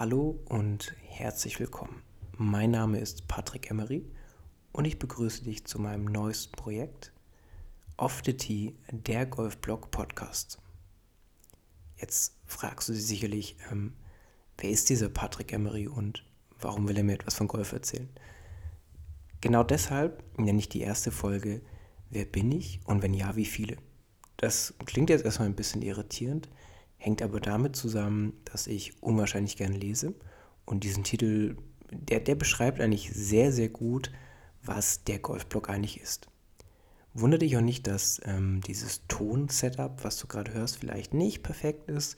Hallo und herzlich willkommen. Mein Name ist Patrick Emery und ich begrüße dich zu meinem neuesten Projekt Off the Tee, der Golfblog Podcast. Jetzt fragst du dich sicherlich, ähm, wer ist dieser Patrick Emery und warum will er mir etwas von Golf erzählen? Genau deshalb nenne ich die erste Folge Wer bin ich und wenn ja, wie viele? Das klingt jetzt erstmal ein bisschen irritierend, hängt aber damit zusammen, dass ich unwahrscheinlich gerne lese und diesen Titel, der, der beschreibt eigentlich sehr, sehr gut, was der Golfblog eigentlich ist. Wundere dich auch nicht, dass ähm, dieses Ton-Setup, was du gerade hörst, vielleicht nicht perfekt ist.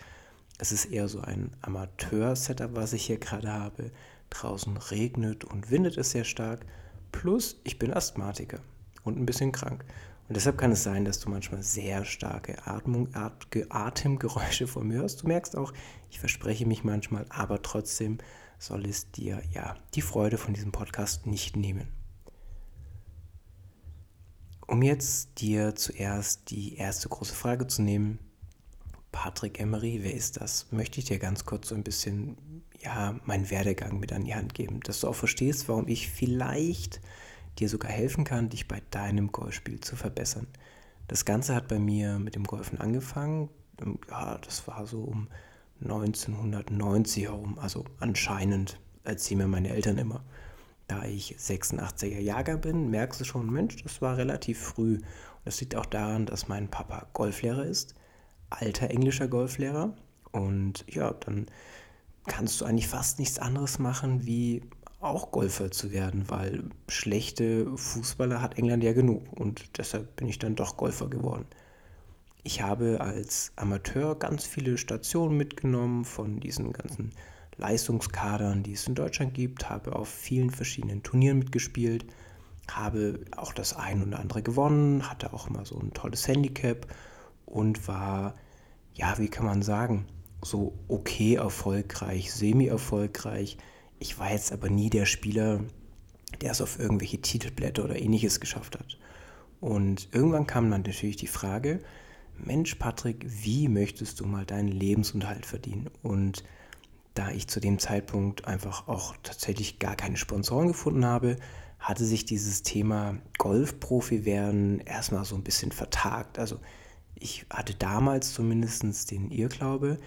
Es ist eher so ein Amateur-Setup, was ich hier gerade habe. Draußen regnet und windet es sehr stark. Plus, ich bin Asthmatiker und ein bisschen krank. Und deshalb kann es sein, dass du manchmal sehr starke Atmung, Atemgeräusche von mir hörst. Du merkst auch, ich verspreche mich manchmal, aber trotzdem soll es dir ja die Freude von diesem Podcast nicht nehmen. Um jetzt dir zuerst die erste große Frage zu nehmen, Patrick Emery, wer ist das? Möchte ich dir ganz kurz so ein bisschen ja, meinen Werdegang mit an die Hand geben, dass du auch verstehst, warum ich vielleicht dir sogar helfen kann, dich bei deinem Golfspiel zu verbessern. Das Ganze hat bei mir mit dem Golfen angefangen. Ja, das war so um 1990 herum, also anscheinend erzählen mir meine Eltern immer. Da ich 86er Jahrgang bin, merkst du schon, Mensch, das war relativ früh. Und das liegt auch daran, dass mein Papa Golflehrer ist, alter englischer Golflehrer. Und ja, dann kannst du eigentlich fast nichts anderes machen, wie auch Golfer zu werden, weil schlechte Fußballer hat England ja genug und deshalb bin ich dann doch Golfer geworden. Ich habe als Amateur ganz viele Stationen mitgenommen von diesen ganzen Leistungskadern, die es in Deutschland gibt, habe auf vielen verschiedenen Turnieren mitgespielt, habe auch das ein oder andere gewonnen, hatte auch mal so ein tolles Handicap und war, ja, wie kann man sagen, so okay erfolgreich, semi-erfolgreich ich war jetzt aber nie der Spieler, der es auf irgendwelche Titelblätter oder ähnliches geschafft hat. Und irgendwann kam dann natürlich die Frage, Mensch Patrick, wie möchtest du mal deinen Lebensunterhalt verdienen? Und da ich zu dem Zeitpunkt einfach auch tatsächlich gar keine Sponsoren gefunden habe, hatte sich dieses Thema Golfprofi werden erstmal so ein bisschen vertagt. Also ich hatte damals zumindest den Irrglaube,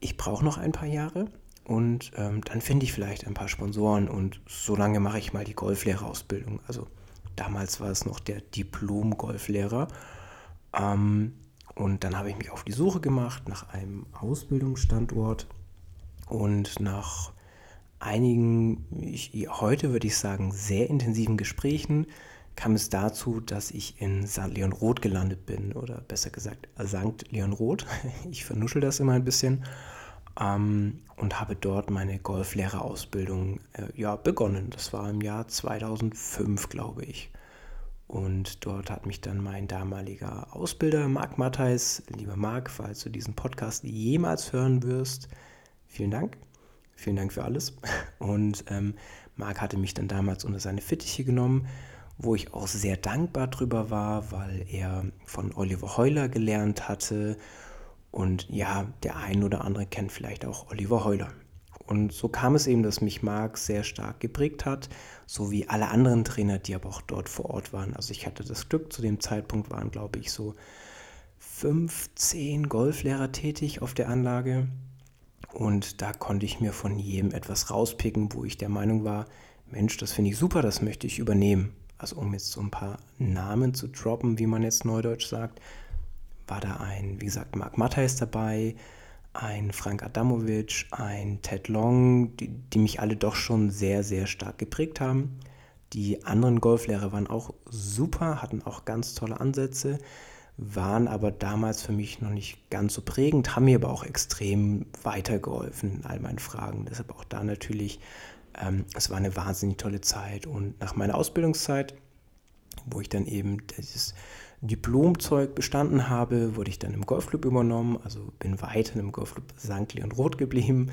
ich brauche noch ein paar Jahre, und ähm, dann finde ich vielleicht ein paar Sponsoren und so lange mache ich mal die Golflehrerausbildung. Also damals war es noch der Diplom-Golflehrer. Ähm, und dann habe ich mich auf die Suche gemacht nach einem Ausbildungsstandort und nach einigen, ich, heute würde ich sagen, sehr intensiven Gesprächen kam es dazu, dass ich in St. Leon Roth gelandet bin oder besser gesagt St. Leon Roth. Ich vernuschel das immer ein bisschen ähm, und habe dort meine Golflehrerausbildung äh, ja, begonnen. Das war im Jahr 2005, glaube ich. Und dort hat mich dann mein damaliger Ausbilder Marc Matthijs, lieber Marc, falls du diesen Podcast jemals hören wirst, vielen Dank. Vielen Dank für alles. Und ähm, Marc hatte mich dann damals unter seine Fittiche genommen, wo ich auch sehr dankbar drüber war, weil er von Oliver Heuler gelernt hatte und ja, der ein oder andere kennt vielleicht auch Oliver Heuler. Und so kam es eben, dass mich Marc sehr stark geprägt hat, so wie alle anderen Trainer, die aber auch dort vor Ort waren. Also ich hatte das Glück, zu dem Zeitpunkt waren, glaube ich, so 15 Golflehrer tätig auf der Anlage. Und da konnte ich mir von jedem etwas rauspicken, wo ich der Meinung war, Mensch, das finde ich super, das möchte ich übernehmen. Also um jetzt so ein paar Namen zu droppen, wie man jetzt neudeutsch sagt, war da ein, wie gesagt, Marc Matthijs dabei, ein Frank Adamovic, ein Ted Long, die, die mich alle doch schon sehr, sehr stark geprägt haben. Die anderen Golflehrer waren auch super, hatten auch ganz tolle Ansätze, waren aber damals für mich noch nicht ganz so prägend, haben mir aber auch extrem weitergeholfen in all meinen Fragen. Deshalb auch da natürlich, ähm, es war eine wahnsinnig tolle Zeit. Und nach meiner Ausbildungszeit, wo ich dann eben dieses Diplomzeug bestanden habe, wurde ich dann im Golfclub übernommen, also bin weiter im Golfclub St. Leon Roth geblieben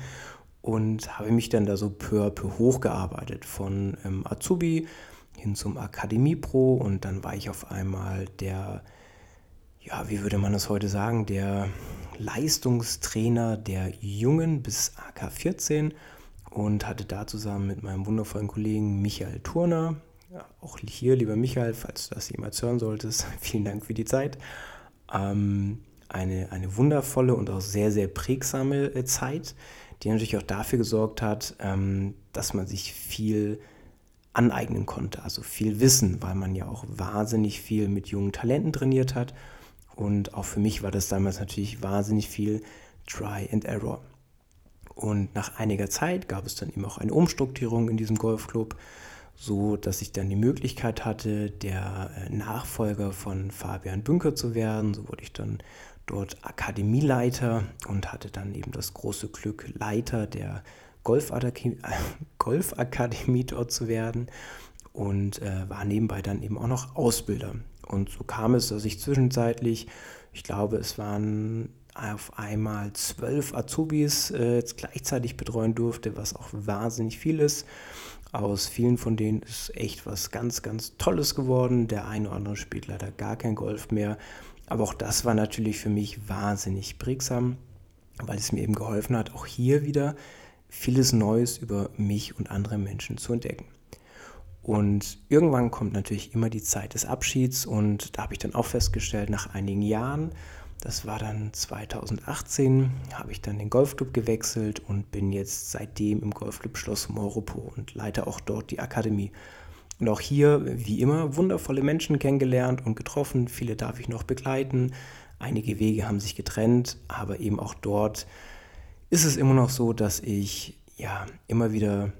und habe mich dann da so peu à peu hochgearbeitet von ähm, Azubi hin zum Akademie Pro und dann war ich auf einmal der ja, wie würde man das heute sagen, der Leistungstrainer der Jungen bis AK14 und hatte da zusammen mit meinem wundervollen Kollegen Michael Turner, auch hier, lieber Michael, falls du das jemals hören solltest, vielen Dank für die Zeit, ähm, eine, eine wundervolle und auch sehr, sehr prägsame äh, Zeit, die natürlich auch dafür gesorgt hat, ähm, dass man sich viel aneignen konnte, also viel Wissen, weil man ja auch wahnsinnig viel mit jungen Talenten trainiert hat. Und auch für mich war das damals natürlich wahnsinnig viel Try and Error. Und nach einiger Zeit gab es dann eben auch eine Umstrukturierung in diesem Golfclub, so dass ich dann die Möglichkeit hatte, der äh, Nachfolger von Fabian Bünker zu werden. So wurde ich dann dort Akademieleiter und hatte dann eben das große Glück, Leiter der Golfakademie, dort zu werden und äh, war nebenbei dann eben auch noch Ausbilder. Und so kam es, dass ich zwischenzeitlich, ich glaube, es waren auf einmal zwölf Azubis äh, gleichzeitig betreuen durfte, was auch wahnsinnig viel ist. Aus vielen von denen ist echt was ganz, ganz Tolles geworden. Der eine oder andere spielt leider gar kein Golf mehr. Aber auch das war natürlich für mich wahnsinnig prägsam, weil es mir eben geholfen hat, auch hier wieder vieles Neues über mich und andere Menschen zu entdecken. Und irgendwann kommt natürlich immer die Zeit des Abschieds und da habe ich dann auch festgestellt, nach einigen Jahren, das war dann 2018, habe ich dann den Golfclub gewechselt und bin jetzt seitdem im Golfclub Schloss Moropo und leite auch dort die Akademie. Und auch hier, wie immer, wundervolle Menschen kennengelernt und getroffen. Viele darf ich noch begleiten. Einige Wege haben sich getrennt, aber eben auch dort ist es immer noch so, dass ich ja immer wieder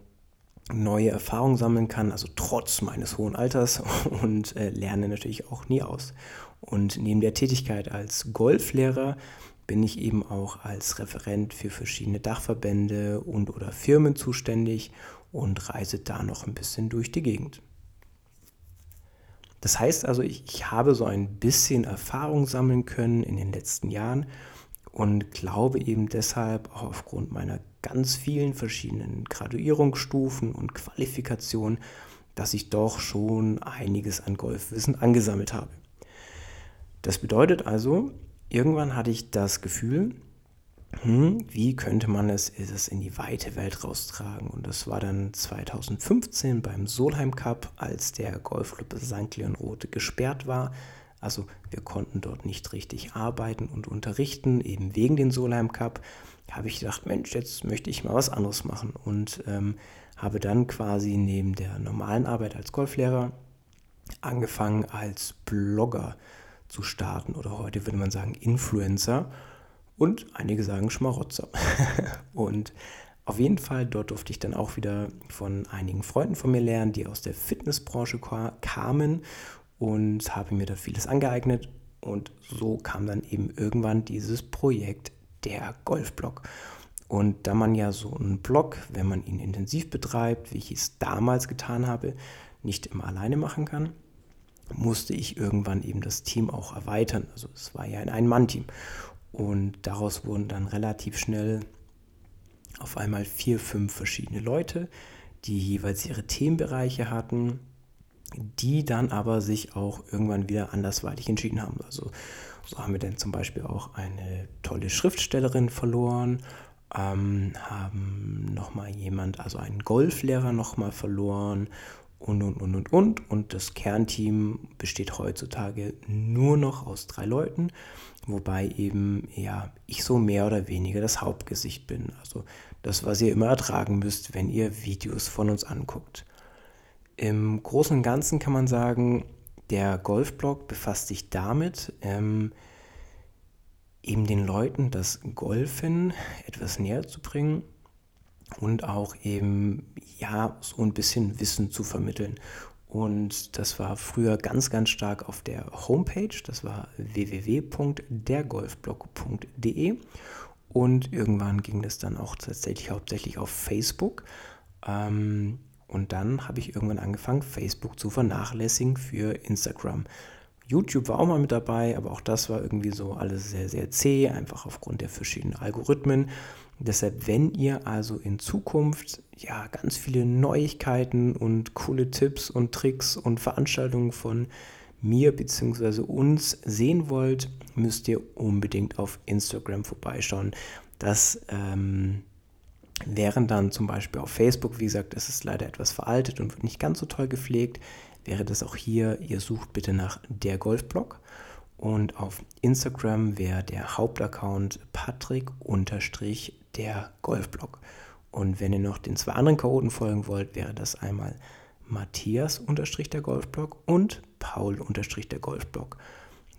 neue Erfahrungen sammeln kann, also trotz meines hohen Alters und äh, lerne natürlich auch nie aus. Und neben der Tätigkeit als Golflehrer bin ich eben auch als Referent für verschiedene Dachverbände und oder Firmen zuständig und reise da noch ein bisschen durch die Gegend. Das heißt also, ich, ich habe so ein bisschen Erfahrung sammeln können in den letzten Jahren und glaube eben deshalb auch aufgrund meiner ganz vielen verschiedenen Graduierungsstufen und Qualifikationen, dass ich doch schon einiges an Golfwissen angesammelt habe. Das bedeutet also, irgendwann hatte ich das Gefühl, hm, wie könnte man es, es in die weite Welt raustragen? Und das war dann 2015 beim Solheim Cup, als der Golfclub St. Leon Rote gesperrt war also wir konnten dort nicht richtig arbeiten und unterrichten, eben wegen den Solheim Cup. Habe ich gedacht, Mensch, jetzt möchte ich mal was anderes machen und ähm, habe dann quasi neben der normalen Arbeit als Golflehrer angefangen als Blogger zu starten oder heute würde man sagen Influencer und einige sagen Schmarotzer. und auf jeden Fall, dort durfte ich dann auch wieder von einigen Freunden von mir lernen, die aus der Fitnessbranche kamen und habe mir da vieles angeeignet. Und so kam dann eben irgendwann dieses Projekt der Golfblog. Und da man ja so einen Blog, wenn man ihn intensiv betreibt, wie ich es damals getan habe, nicht immer alleine machen kann, musste ich irgendwann eben das Team auch erweitern. Also es war ja ein Ein-Mann-Team. Und daraus wurden dann relativ schnell auf einmal vier, fünf verschiedene Leute, die jeweils ihre Themenbereiche hatten die dann aber sich auch irgendwann wieder andersweitig entschieden haben. Also so haben wir dann zum Beispiel auch eine tolle Schriftstellerin verloren, ähm, haben nochmal jemand, also einen Golflehrer nochmal verloren und, und, und, und, und. Und das Kernteam besteht heutzutage nur noch aus drei Leuten, wobei eben ja ich so mehr oder weniger das Hauptgesicht bin. Also das, was ihr immer ertragen müsst, wenn ihr Videos von uns anguckt. Im Großen und Ganzen kann man sagen, der Golfblog befasst sich damit, ähm, eben den Leuten das Golfen etwas näher zu bringen und auch eben ja so ein bisschen Wissen zu vermitteln. Und das war früher ganz, ganz stark auf der Homepage. Das war www.dergolfblog.de. Und irgendwann ging das dann auch tatsächlich hauptsächlich auf Facebook. Ähm, und dann habe ich irgendwann angefangen, Facebook zu vernachlässigen für Instagram. YouTube war auch mal mit dabei, aber auch das war irgendwie so alles sehr, sehr zäh, einfach aufgrund der verschiedenen Algorithmen. Deshalb, wenn ihr also in Zukunft ja ganz viele Neuigkeiten und coole Tipps und Tricks und Veranstaltungen von mir bzw. uns sehen wollt, müsst ihr unbedingt auf Instagram vorbeischauen. Das ähm, wären dann zum Beispiel auf Facebook, wie gesagt, das ist leider etwas veraltet und wird nicht ganz so toll gepflegt, wäre das auch hier, ihr sucht bitte nach der Golfblog. Und auf Instagram wäre der Hauptaccount Patrick-der Golfblog. Und wenn ihr noch den zwei anderen Chaoten folgen wollt, wäre das einmal Matthias-der Golfblog und Paul-der Golfblog.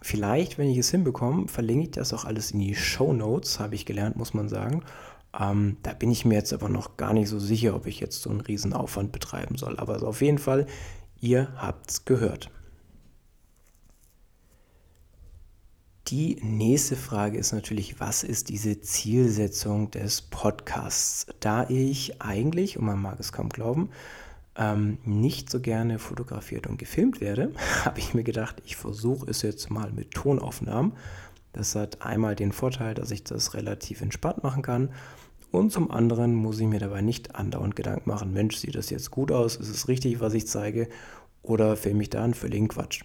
Vielleicht, wenn ich es hinbekomme, verlinke ich das auch alles in die Show Notes, habe ich gelernt, muss man sagen. Ähm, da bin ich mir jetzt aber noch gar nicht so sicher, ob ich jetzt so einen riesen Aufwand betreiben soll. Aber also auf jeden Fall, ihr habt es gehört. Die nächste Frage ist natürlich, was ist diese Zielsetzung des Podcasts? Da ich eigentlich, und man mag es kaum glauben, ähm, nicht so gerne fotografiert und gefilmt werde, habe ich mir gedacht, ich versuche es jetzt mal mit Tonaufnahmen. Das hat einmal den Vorteil, dass ich das relativ entspannt machen kann. Und zum anderen muss ich mir dabei nicht andauernd Gedanken machen, Mensch, sieht das jetzt gut aus? Ist es richtig, was ich zeige? Oder filme ich da einen völligen Quatsch?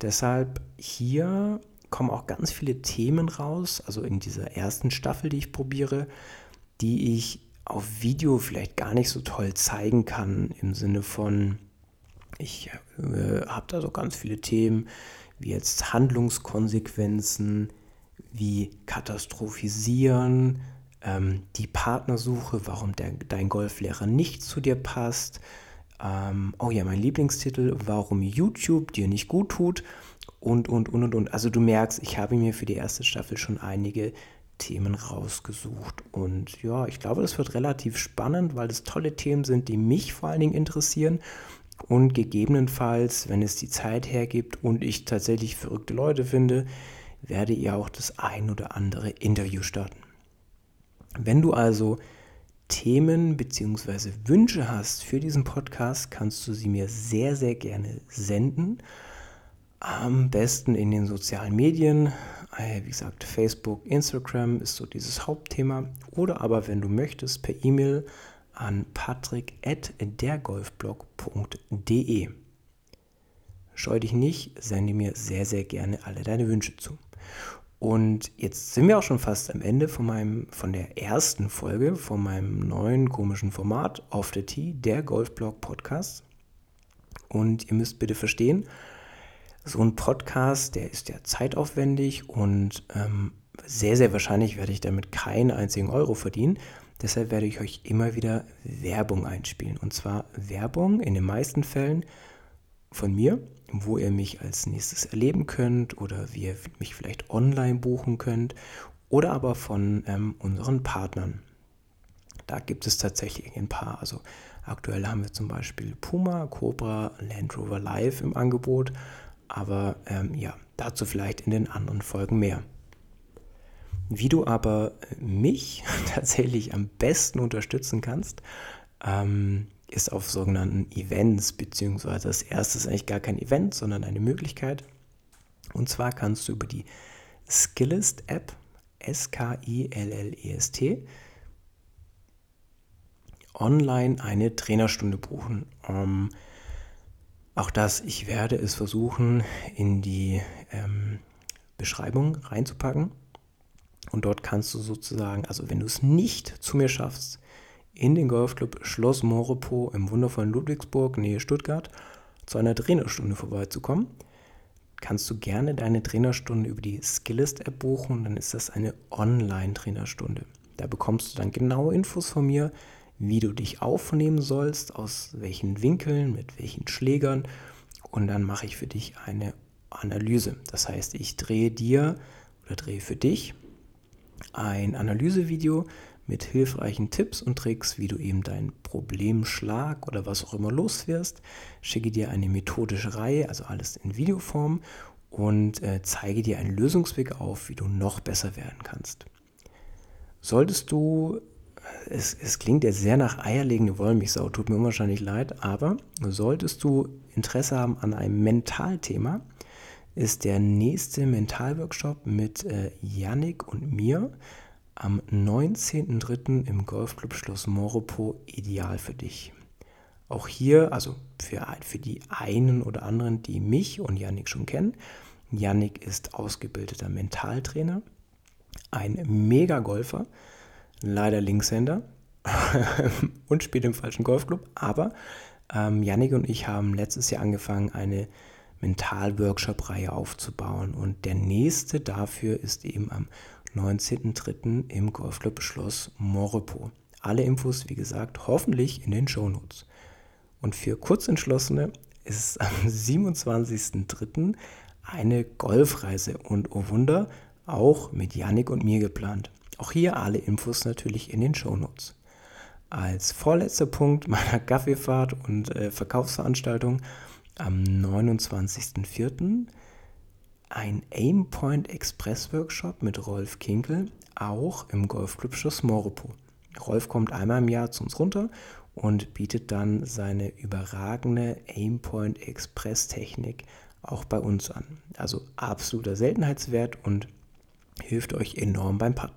Deshalb hier kommen auch ganz viele Themen raus, also in dieser ersten Staffel, die ich probiere, die ich auf Video vielleicht gar nicht so toll zeigen kann, im Sinne von, ich äh, habe da so ganz viele Themen, wie jetzt Handlungskonsequenzen, wie Katastrophisieren, ähm, die Partnersuche, warum der, dein Golflehrer nicht zu dir passt. Ähm, oh ja, mein Lieblingstitel, warum YouTube dir nicht gut tut und, und, und, und, und. Also du merkst, ich habe mir für die erste Staffel schon einige Themen rausgesucht. Und ja, ich glaube, das wird relativ spannend, weil es tolle Themen sind, die mich vor allen Dingen interessieren. Und gegebenenfalls, wenn es die Zeit hergibt und ich tatsächlich verrückte Leute finde, werde ihr auch das ein oder andere Interview starten. Wenn du also Themen bzw. Wünsche hast für diesen Podcast, kannst du sie mir sehr, sehr gerne senden. Am besten in den sozialen Medien. Äh, wie gesagt, Facebook, Instagram ist so dieses Hauptthema. Oder aber, wenn du möchtest, per E-Mail an patrick.dergolfblog.de. Scheu dich nicht, sende mir sehr, sehr gerne alle deine Wünsche zu. Und jetzt sind wir auch schon fast am Ende von, meinem, von der ersten Folge von meinem neuen komischen Format Off the Tee, der Golfblog Podcast. Und ihr müsst bitte verstehen, so ein Podcast, der ist ja zeitaufwendig und ähm, sehr, sehr wahrscheinlich werde ich damit keinen einzigen Euro verdienen. Deshalb werde ich euch immer wieder Werbung einspielen. Und zwar Werbung in den meisten Fällen von mir, wo ihr mich als nächstes erleben könnt oder wie ihr mich vielleicht online buchen könnt oder aber von ähm, unseren Partnern. Da gibt es tatsächlich ein paar. Also aktuell haben wir zum Beispiel Puma, Cobra, Land Rover Live im Angebot. Aber ähm, ja, dazu vielleicht in den anderen Folgen mehr. Wie du aber mich tatsächlich am besten unterstützen kannst, ähm, ist auf sogenannten Events, beziehungsweise das erste ist eigentlich gar kein Event, sondern eine Möglichkeit. Und zwar kannst du über die Skillest-App, S-K-I-L-L-E-S-T, online eine Trainerstunde buchen. Ähm, auch das, ich werde es versuchen, in die ähm, Beschreibung reinzupacken. Und dort kannst du sozusagen, also wenn du es nicht zu mir schaffst, in den Golfclub Schloss Morepo im wundervollen Ludwigsburg, Nähe Stuttgart, zu einer Trainerstunde vorbeizukommen, kannst du gerne deine Trainerstunde über die Skillist-App buchen. Dann ist das eine Online-Trainerstunde. Da bekommst du dann genaue Infos von mir, wie du dich aufnehmen sollst, aus welchen Winkeln, mit welchen Schlägern. Und dann mache ich für dich eine Analyse. Das heißt, ich drehe dir oder drehe für dich ein Analysevideo mit hilfreichen Tipps und Tricks, wie du eben deinen Problemschlag oder was auch immer loswirst. Schicke dir eine methodische Reihe, also alles in Videoform und äh, zeige dir einen Lösungsweg auf, wie du noch besser werden kannst. Solltest du es, es klingt jetzt sehr nach eierlegende Wollmilchsau, tut mir unwahrscheinlich leid, aber solltest du Interesse haben an einem Mentalthema, ist der nächste Mentalworkshop mit äh, Yannick und mir am 19.03. im Golfclub Schloss Moropo ideal für dich. Auch hier, also für, für die einen oder anderen, die mich und Yannick schon kennen, Yannick ist ausgebildeter Mentaltrainer, ein Mega-Golfer, leider Linkshänder und spielt im falschen Golfclub, aber ähm, Yannick und ich haben letztes Jahr angefangen, eine Mental-Workshop-Reihe aufzubauen und der nächste dafür ist eben am 19.03. im Golfclub Schloss Moripo. Alle Infos, wie gesagt, hoffentlich in den Shownotes. Und für Kurzentschlossene ist es am 27.03. eine Golfreise und oh Wunder, auch mit Yannick und mir geplant. Auch hier alle Infos natürlich in den Shownotes. Als vorletzter Punkt meiner Kaffeefahrt und äh, Verkaufsveranstaltung am 29.04. ein Aimpoint Express Workshop mit Rolf Kinkel, auch im Golfclub Schloss Moropo. Rolf kommt einmal im Jahr zu uns runter und bietet dann seine überragende Aimpoint Express Technik auch bei uns an. Also absoluter Seltenheitswert und hilft euch enorm beim Putten.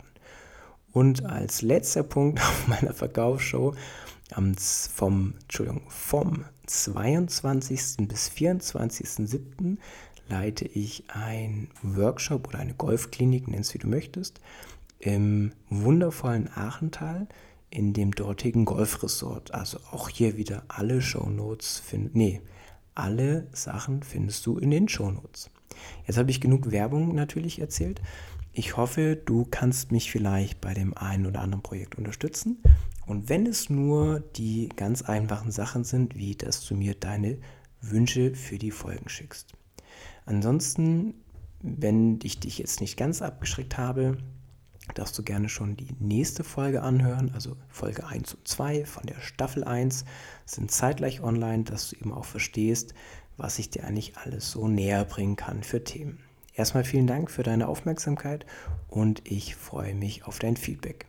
Und als letzter Punkt auf meiner Verkaufsshow am, vom, Entschuldigung, vom 22. bis 24.07. leite ich ein Workshop oder eine Golfklinik, nennst wie du möchtest, im wundervollen Aachental in dem dortigen Golfresort. Also auch hier wieder alle Shownotes finden. Nee, alle Sachen findest du in den Shownotes. Jetzt habe ich genug Werbung natürlich erzählt. Ich hoffe, du kannst mich vielleicht bei dem einen oder anderen Projekt unterstützen. Und wenn es nur die ganz einfachen Sachen sind, wie dass du mir deine Wünsche für die Folgen schickst. Ansonsten, wenn ich dich jetzt nicht ganz abgeschreckt habe, darfst du gerne schon die nächste Folge anhören, also Folge 1 und 2 von der Staffel 1 sind zeitgleich online, dass du eben auch verstehst, was ich dir eigentlich alles so näher bringen kann für Themen. Erstmal vielen Dank für deine Aufmerksamkeit und ich freue mich auf dein Feedback.